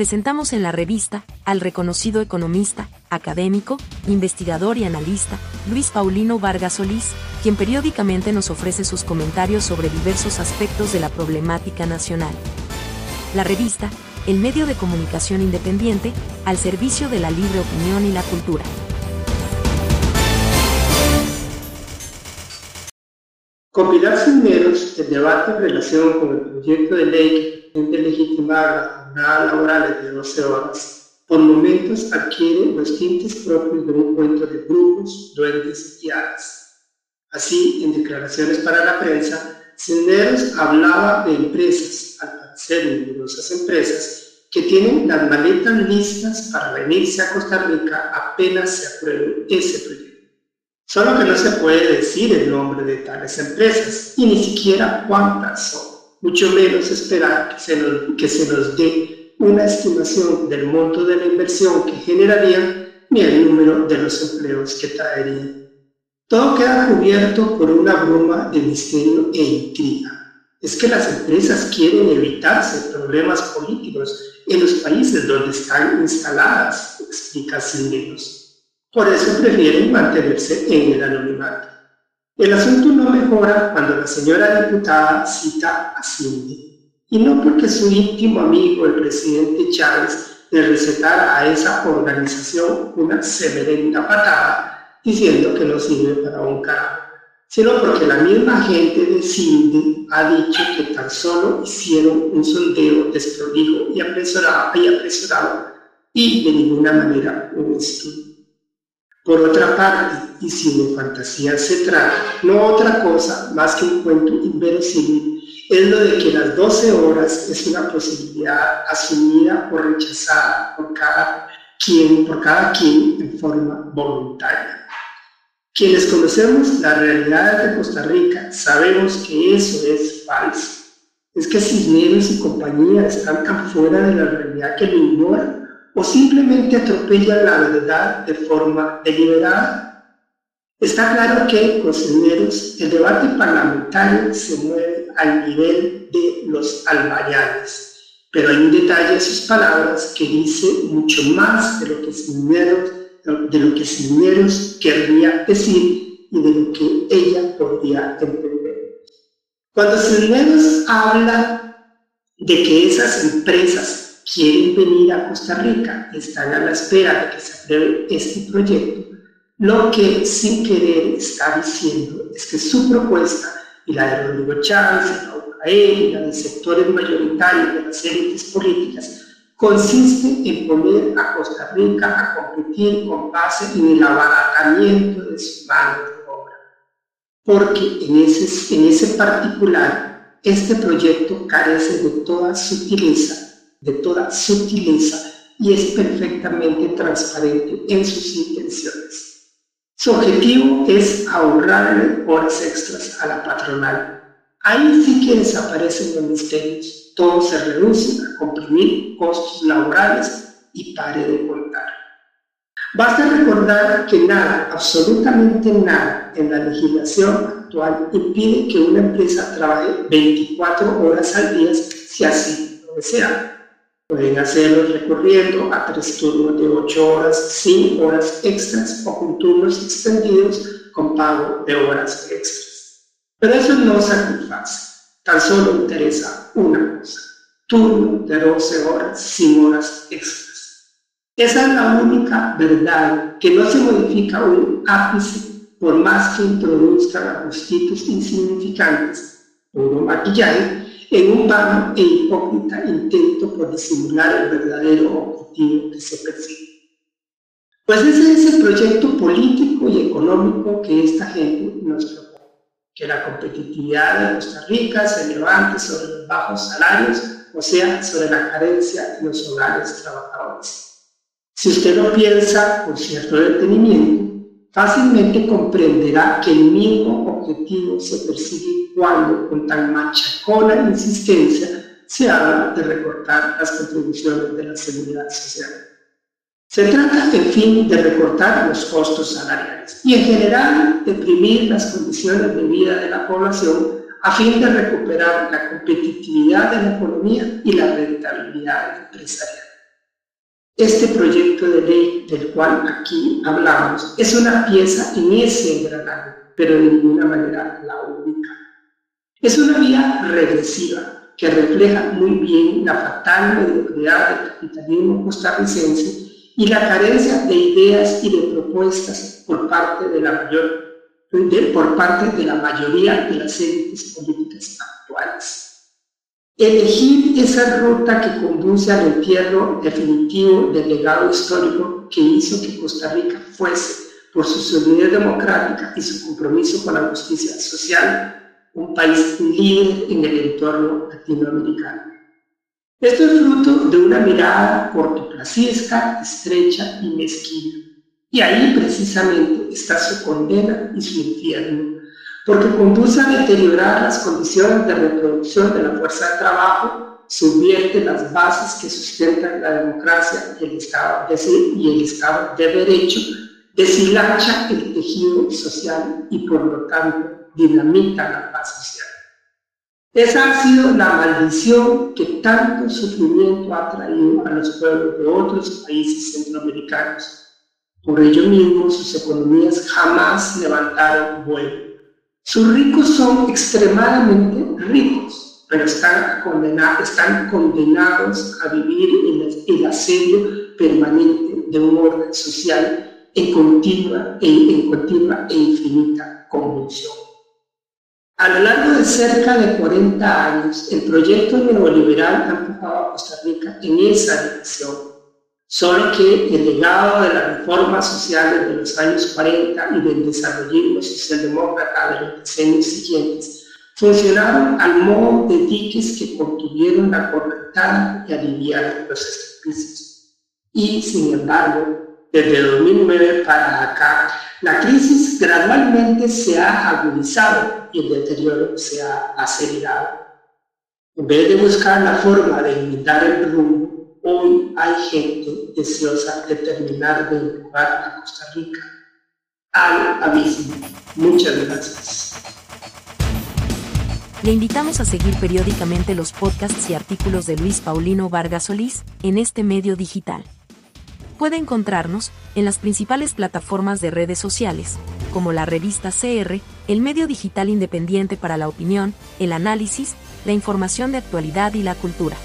presentamos en la revista al reconocido economista, académico, investigador y analista, Luis Paulino Vargas Solís, quien periódicamente nos ofrece sus comentarios sobre diversos aspectos de la problemática nacional. La revista, el medio de comunicación independiente, al servicio de la libre opinión y la cultura. Con Pilar Cisneros, el debate en relación con el proyecto de ley que pretende legitimar las jornadas laborales de 12 horas, por momentos adquiere los tintes propios de un cuento de brujos, duendes y hadas. Así, en declaraciones para la prensa, Cisneros hablaba de empresas, al parecer numerosas empresas, que tienen las maletas listas para venirse a Costa Rica apenas se apruebe ese proyecto. Solo que no se puede decir el nombre de tales empresas y ni siquiera cuántas son, mucho menos esperar que se nos, que se nos dé una estimación del monto de la inversión que generarían ni el número de los empleos que traerían. Todo queda cubierto por una bruma de misterio e intriga. Es que las empresas quieren evitarse problemas políticos en los países donde están instaladas, explica Silveros. Por eso prefieren mantenerse en el anonimato. El asunto no mejora cuando la señora diputada cita a Cindy, y no porque su íntimo amigo, el presidente Chávez, le recetara a esa organización una severenda patada diciendo que no sirve para un carajo, sino porque la misma gente de Cindy ha dicho que tan solo hicieron un sondeo desprolijo y apresurado, y apresurado y de ninguna manera un estudio. Por otra parte, y si de fantasía se trata, no otra cosa más que un cuento inverosímil, es lo de que las 12 horas es una posibilidad asumida o rechazada por cada quien, por cada quien en forma voluntaria. Quienes conocemos la realidad de Costa Rica sabemos que eso es falso. Es que Cisneros y compañía están tan fuera de la realidad que lo ignoran o simplemente atropellan la verdad de forma deliberada. Está claro que, Cisneros, el debate parlamentario se mueve al nivel de los albayales, pero hay un detalle en sus palabras que dice mucho más de lo que Cisneros, de lo que querría decir y de lo que ella podría entender. Cuando Cisneros habla de que esas empresas quieren venir a Costa Rica, están a la espera de que se apruebe este proyecto, lo que sin querer está diciendo es que su propuesta y la de Rodrigo Chávez, la UAE y la de sectores mayoritarios de las élites políticas consiste en poner a Costa Rica a competir con base en el abaratamiento de su mano de obra. Porque en ese, en ese particular, este proyecto carece de toda sutileza de toda sutileza y es perfectamente transparente en sus intenciones. Su objetivo es ahorrarle horas extras a la patronal. Ahí sí que desaparecen los misterios. Todo se reduce a comprimir costos laborales y pare de contar. Basta recordar que nada, absolutamente nada en la legislación actual impide que una empresa trabaje 24 horas al día si así lo desea. Pueden hacerlo recorriendo a tres turnos de 8 horas sin horas extras o con turnos extendidos con pago de horas extras. Pero eso no satisface. Tan solo interesa una cosa. Turno de 12 horas sin horas extras. Esa es la única verdad que no se modifica un ápice por más que introduzcan ajustitos insignificantes, puro maquillaje en un vano e hipócrita intento por disimular el verdadero objetivo que se persigue. Pues ese es el proyecto político y económico que esta gente nos propone, que la competitividad de Costa Rica se levante sobre los bajos salarios, o sea, sobre la carencia de los hogares trabajadores. Si usted lo piensa con cierto detenimiento, fácilmente comprenderá que el mismo objetivo se persigue cuando, con tan machacona insistencia, se habla de recortar las contribuciones de la seguridad social. Se trata, en fin, de recortar los costos salariales y, en general, deprimir las condiciones de vida de la población a fin de recuperar la competitividad de la economía y la rentabilidad empresarial. Este proyecto de ley del cual aquí hablamos es una pieza en ese pero de ninguna manera la única. Es una vía regresiva que refleja muy bien la fatal mediocridad del capitalismo costarricense y la carencia de ideas y de propuestas por parte de la mayor por parte de la mayoría de las élites políticas actuales. Elegir esa ruta que conduce al entierro definitivo del legado histórico que hizo que Costa Rica fuese, por su solidez democrática y su compromiso con la justicia social, un país líder en el entorno latinoamericano. Esto es fruto de una mirada cortoplacista, estrecha y mezquina. Y ahí precisamente está su condena y su infierno, porque conduce a deteriorar las condiciones de reproducción de la fuerza de trabajo, subvierte las bases que sustentan la democracia y el Estado de, y el Estado de Derecho, deshilacha el tejido social y por lo tanto dinamita la paz social. Esa ha sido la maldición que tanto sufrimiento ha traído a los pueblos de otros países centroamericanos. Por ello mismo, sus economías jamás levantaron vuelo. Sus ricos son extremadamente ricos, pero están, condenados, a vivir en el asedio permanente de un orden social en continua en continua e infinita convulsión. A lo largo de cerca de 40 años, el proyecto neoliberal ha empujado a Costa Rica en esa dirección, solo que el legado de las reformas sociales de los años 40 y del desarrollismo socialdemócrata de los decenios siguientes funcionaron al modo de diques que contuvieron la correntada y aliviaron los estrepicios. Y, sin embargo, desde 2009 para acá, la crisis gradualmente se ha agudizado y el deterioro se ha acelerado. En vez de buscar la forma de imitar el rumbo, hoy hay gente deseosa de terminar de empujar a Costa Rica al abismo. Muchas gracias. Le invitamos a seguir periódicamente los podcasts y artículos de Luis Paulino Vargas Solís en este medio digital. Puede encontrarnos en las principales plataformas de redes sociales, como la revista CR, el medio digital independiente para la opinión, el análisis, la información de actualidad y la cultura.